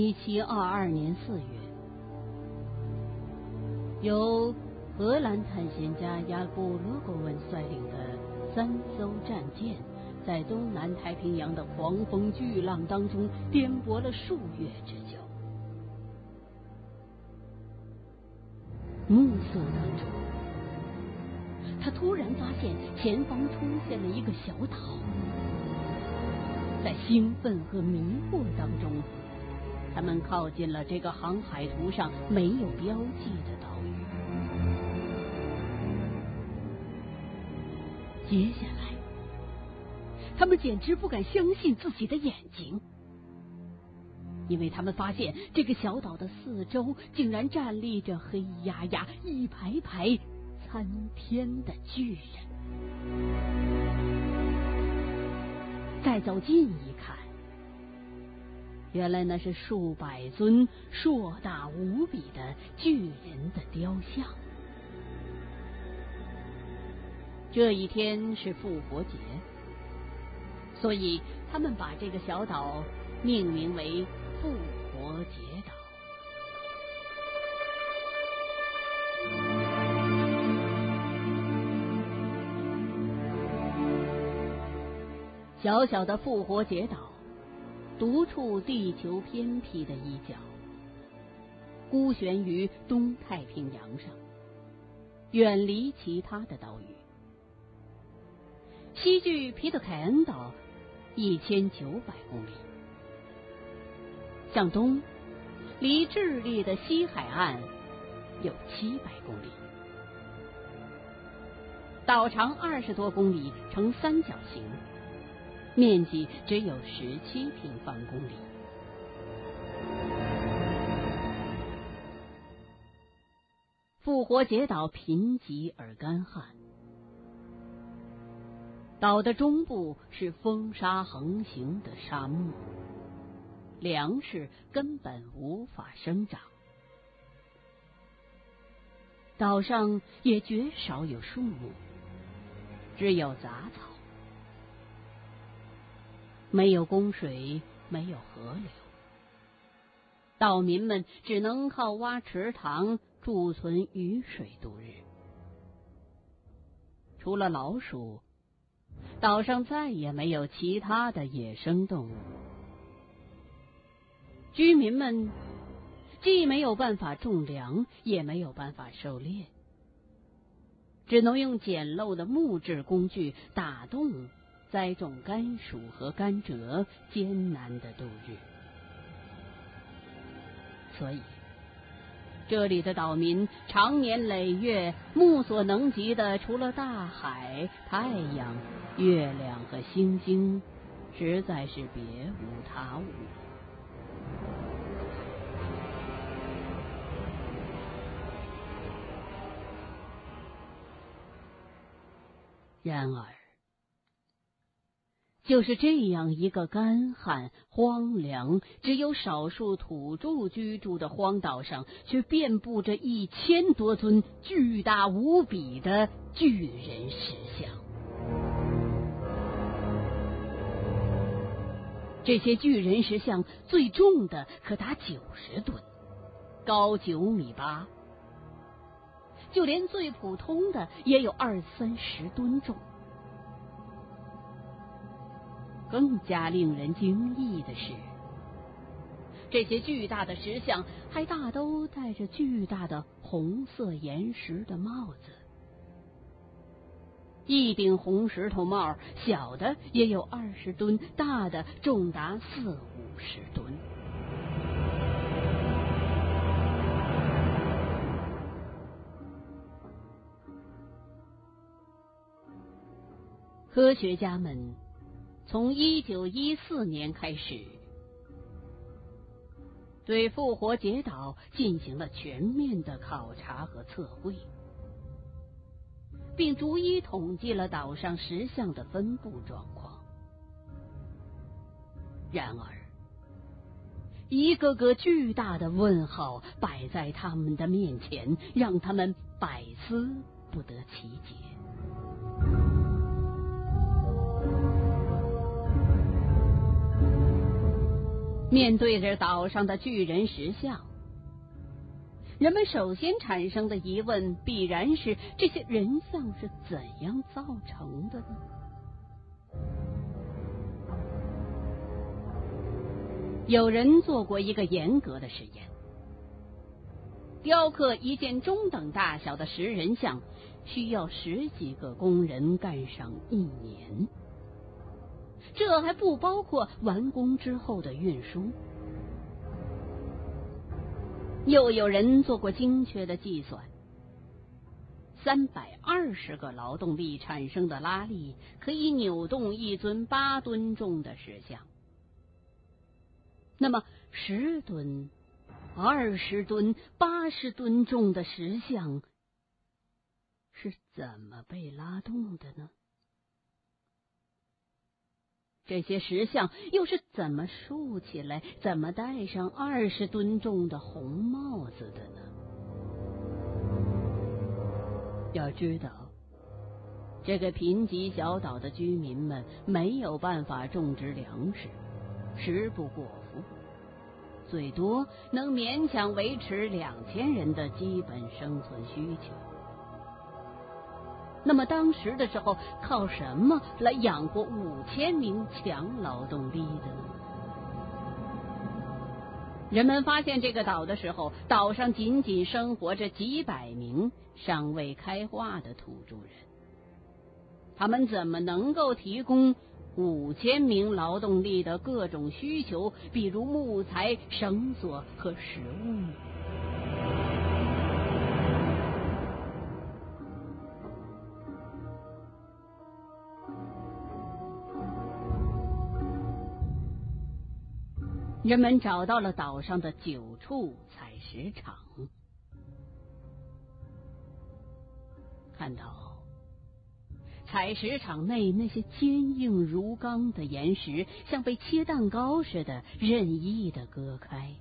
一七二二年四月，由荷兰探险家雅布罗戈文率领的三艘战舰，在东南太平洋的狂风巨浪当中颠簸了数月之久。暮色当中，他突然发现前方出现了一个小岛，在兴奋和迷惑当中。他们靠近了这个航海图上没有标记的岛屿。接下来，他们简直不敢相信自己的眼睛，因为他们发现这个小岛的四周竟然站立着黑压压一排排参天的巨人。再走近一看。原来那是数百尊硕大无比的巨人的雕像。这一天是复活节，所以他们把这个小岛命名为复活节岛。小小的复活节岛。独处地球偏僻的一角，孤悬于东太平洋上，远离其他的岛屿。西距皮特凯恩岛一千九百公里，向东离智利的西海岸有七百公里。岛长二十多公里，呈三角形。面积只有十七平方公里。复活节岛贫瘠而干旱，岛的中部是风沙横行的沙漠，粮食根本无法生长，岛上也绝少有树木，只有杂草。没有供水，没有河流，岛民们只能靠挖池塘贮存雨水度日。除了老鼠，岛上再也没有其他的野生动物。居民们既没有办法种粮，也没有办法狩猎，只能用简陋的木质工具打洞。栽种甘薯和甘蔗，艰难的度日。所以，这里的岛民长年累月，目所能及的，除了大海、太阳、月亮和星星，实在是别无他物。然而。就是这样一个干旱、荒凉、只有少数土著居住的荒岛上，却遍布着一千多尊巨大无比的巨人石像。这些巨人石像最重的可达九十吨，高九米八，就连最普通的也有二三十吨重。更加令人惊异的是，这些巨大的石像还大都戴着巨大的红色岩石的帽子。一顶红石头帽，小的也有二十吨，大的重达四五十吨。科学家们。从一九一四年开始，对复活节岛进行了全面的考察和测绘，并逐一统计了岛上石像的分布状况。然而，一个个巨大的问号摆在他们的面前，让他们百思不得其解。面对着岛上的巨人石像，人们首先产生的疑问必然是：这些人像是怎样造成的呢？有人做过一个严格的实验，雕刻一件中等大小的石人像，需要十几个工人干上一年。这还不包括完工之后的运输。又有人做过精确的计算，三百二十个劳动力产生的拉力可以扭动一尊八吨重的石像。那么，十吨、二十吨、八十吨重的石像是怎么被拉动的呢？这些石像又是怎么竖起来、怎么戴上二十吨重的红帽子的呢？要知道，这个贫瘠小岛的居民们没有办法种植粮食，食不果腹，最多能勉强维持两千人的基本生存需求。那么当时的时候，靠什么来养活五千名强劳动力的呢？人们发现这个岛的时候，岛上仅仅生活着几百名尚未开化的土著人，他们怎么能够提供五千名劳动力的各种需求，比如木材、绳索和食物呢？人们找到了岛上的九处采石场，看到采石场内那些坚硬如钢的岩石，像被切蛋糕似的任意的割开，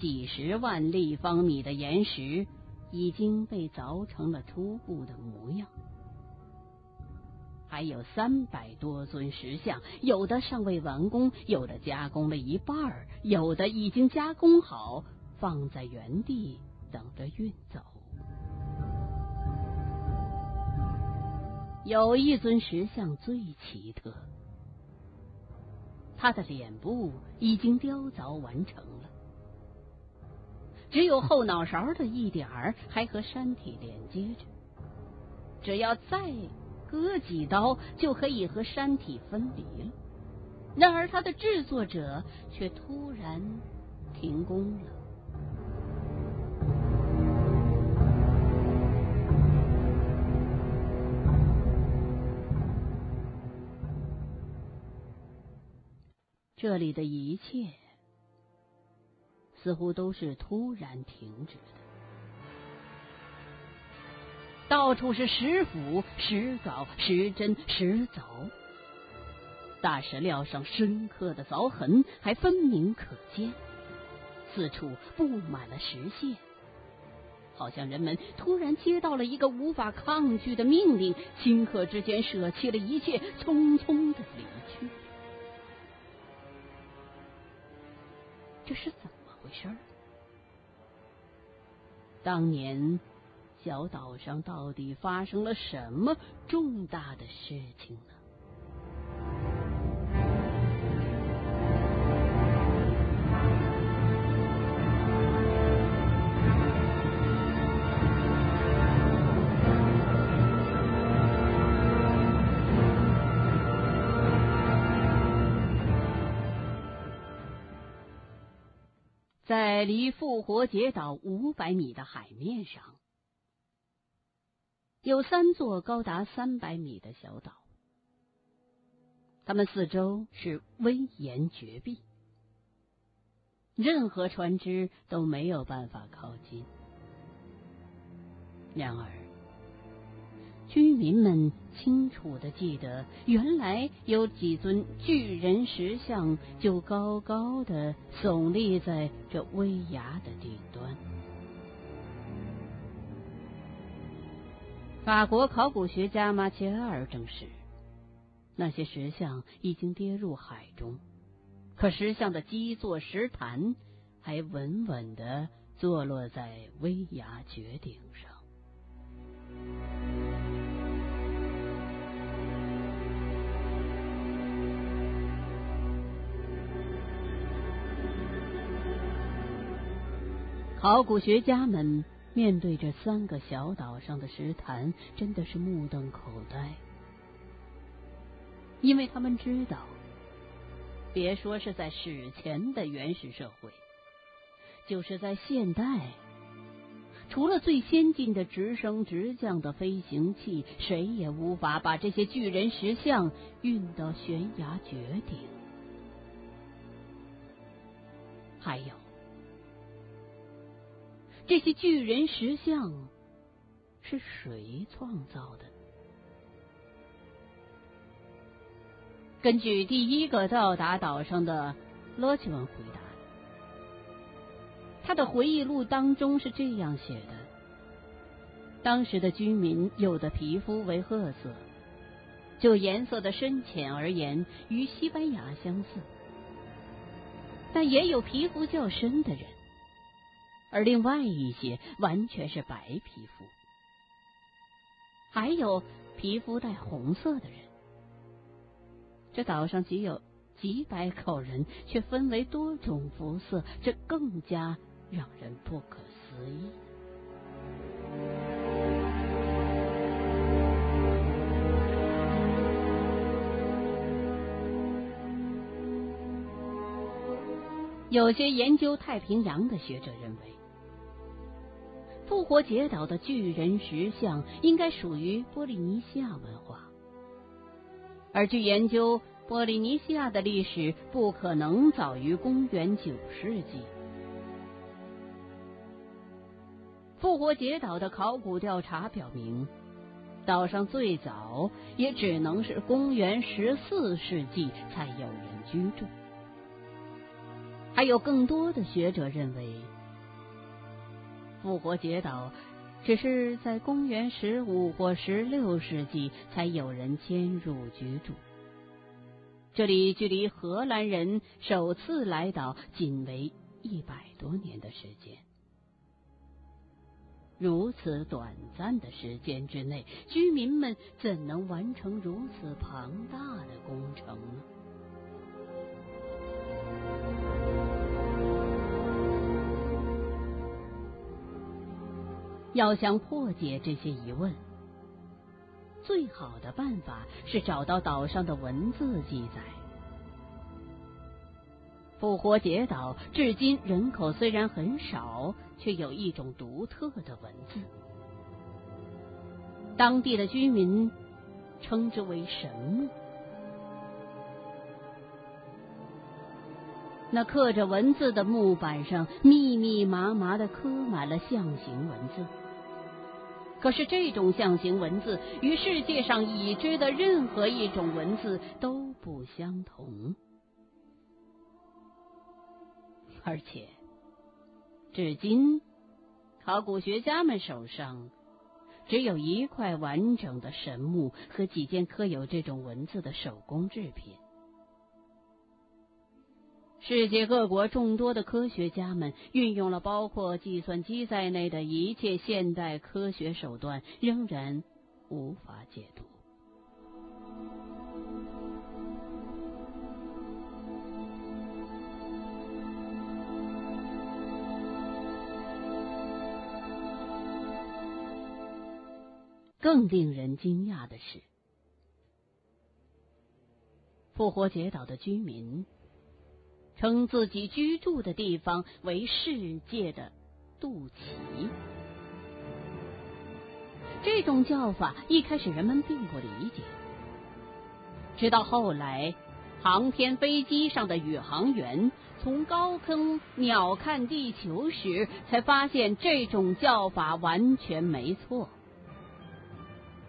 几十万立方米的岩石已经被凿成了初步的模样。还有三百多尊石像，有的尚未完工，有的加工了一半，有的已经加工好，放在原地等着运走。有一尊石像最奇特，他的脸部已经雕凿完成了，只有后脑勺的一点儿还和山体连接着，只要再。割几刀就可以和山体分离了，然而它的制作者却突然停工了。这里的一切似乎都是突然停止的。到处是石斧、石镐、石针、石凿，大石料上深刻的凿痕还分明可见，四处布满了石屑，好像人们突然接到了一个无法抗拒的命令，顷刻之间舍弃了一切，匆匆的离去。这是怎么回事？当年。小岛上到底发生了什么重大的事情呢？在离复活节岛五百米的海面上。有三座高达三百米的小岛，它们四周是危岩绝壁，任何船只都没有办法靠近。然而，居民们清楚的记得，原来有几尊巨人石像就高高的耸立在这危崖的顶端。法国考古学家马切埃尔证实，那些石像已经跌入海中，可石像的基座石坛还稳稳的坐落在危崖绝顶上。考古学家们面对这三个小岛上的石坛，真的是目瞪口呆，因为他们知道，别说是在史前的原始社会，就是在现代，除了最先进的直升直降的飞行器，谁也无法把这些巨人石像运到悬崖绝顶。还有。这些巨人石像是谁创造的？根据第一个到达岛上的罗奇文回答，他的回忆录当中是这样写的：当时的居民有的皮肤为褐色，就颜色的深浅而言，与西班牙相似，但也有皮肤较深的人。而另外一些完全是白皮肤，还有皮肤带红色的人。这岛上仅有几百口人，却分为多种肤色，这更加让人不可思议。有些研究太平洋的学者认为。复活节岛的巨人石像应该属于波利尼西亚文化，而据研究，波利尼西亚的历史不可能早于公元九世纪。复活节岛的考古调查表明，岛上最早也只能是公元十四世纪才有人居住。还有更多的学者认为。复活节岛只是在公元十五或十六世纪才有人迁入居住，这里距离荷兰人首次来岛仅为一百多年的时间。如此短暂的时间之内，居民们怎能完成如此庞大的工程呢？要想破解这些疑问，最好的办法是找到岛上的文字记载。复活节岛至今人口虽然很少，却有一种独特的文字，当地的居民称之为神木。那刻着文字的木板上，密密麻麻的刻满了象形文字。可是，这种象形文字与世界上已知的任何一种文字都不相同，而且，至今，考古学家们手上只有一块完整的神木和几件刻有这种文字的手工制品。世界各国众多的科学家们运用了包括计算机在内的一切现代科学手段，仍然无法解读。更令人惊讶的是，复活节岛的居民。称自己居住的地方为世界的肚脐，这种叫法一开始人们并不理解，直到后来航天飞机上的宇航员从高空鸟瞰地球时，才发现这种叫法完全没错。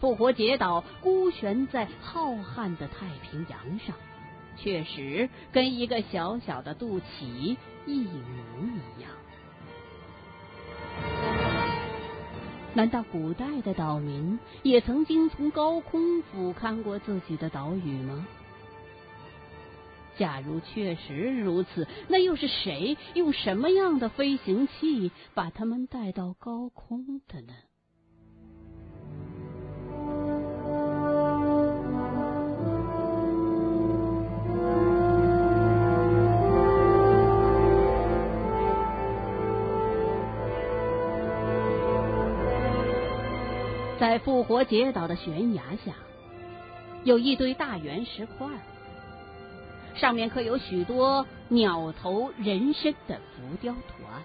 复活节岛孤悬在浩瀚的太平洋上。确实跟一个小小的肚脐一模一样。难道古代的岛民也曾经从高空俯瞰过自己的岛屿吗？假如确实如此，那又是谁用什么样的飞行器把他们带到高空的呢？在复活节岛的悬崖下，有一堆大圆石块。上面刻有许多鸟头人身的浮雕图案，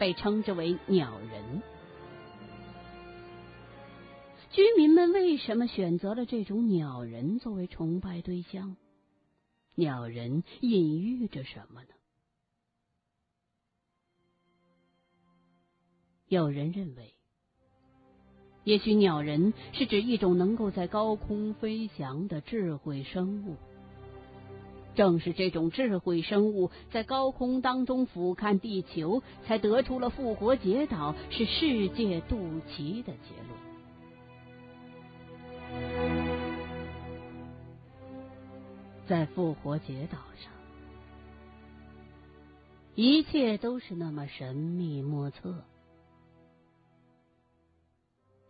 被称之为鸟人。居民们为什么选择了这种鸟人作为崇拜对象？鸟人隐喻着什么呢？有人认为，也许鸟人是指一种能够在高空飞翔的智慧生物。正是这种智慧生物在高空当中俯瞰地球，才得出了复活节岛是世界肚脐的结论。在复活节岛上，一切都是那么神秘莫测，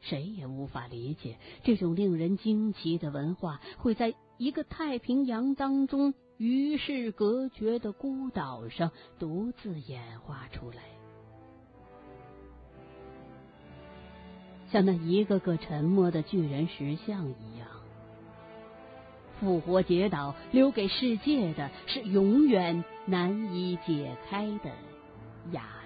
谁也无法理解这种令人惊奇的文化会在一个太平洋当中。与世隔绝的孤岛上独自演化出来，像那一个个沉默的巨人石像一样。复活节岛留给世界的是永远难以解开的哑。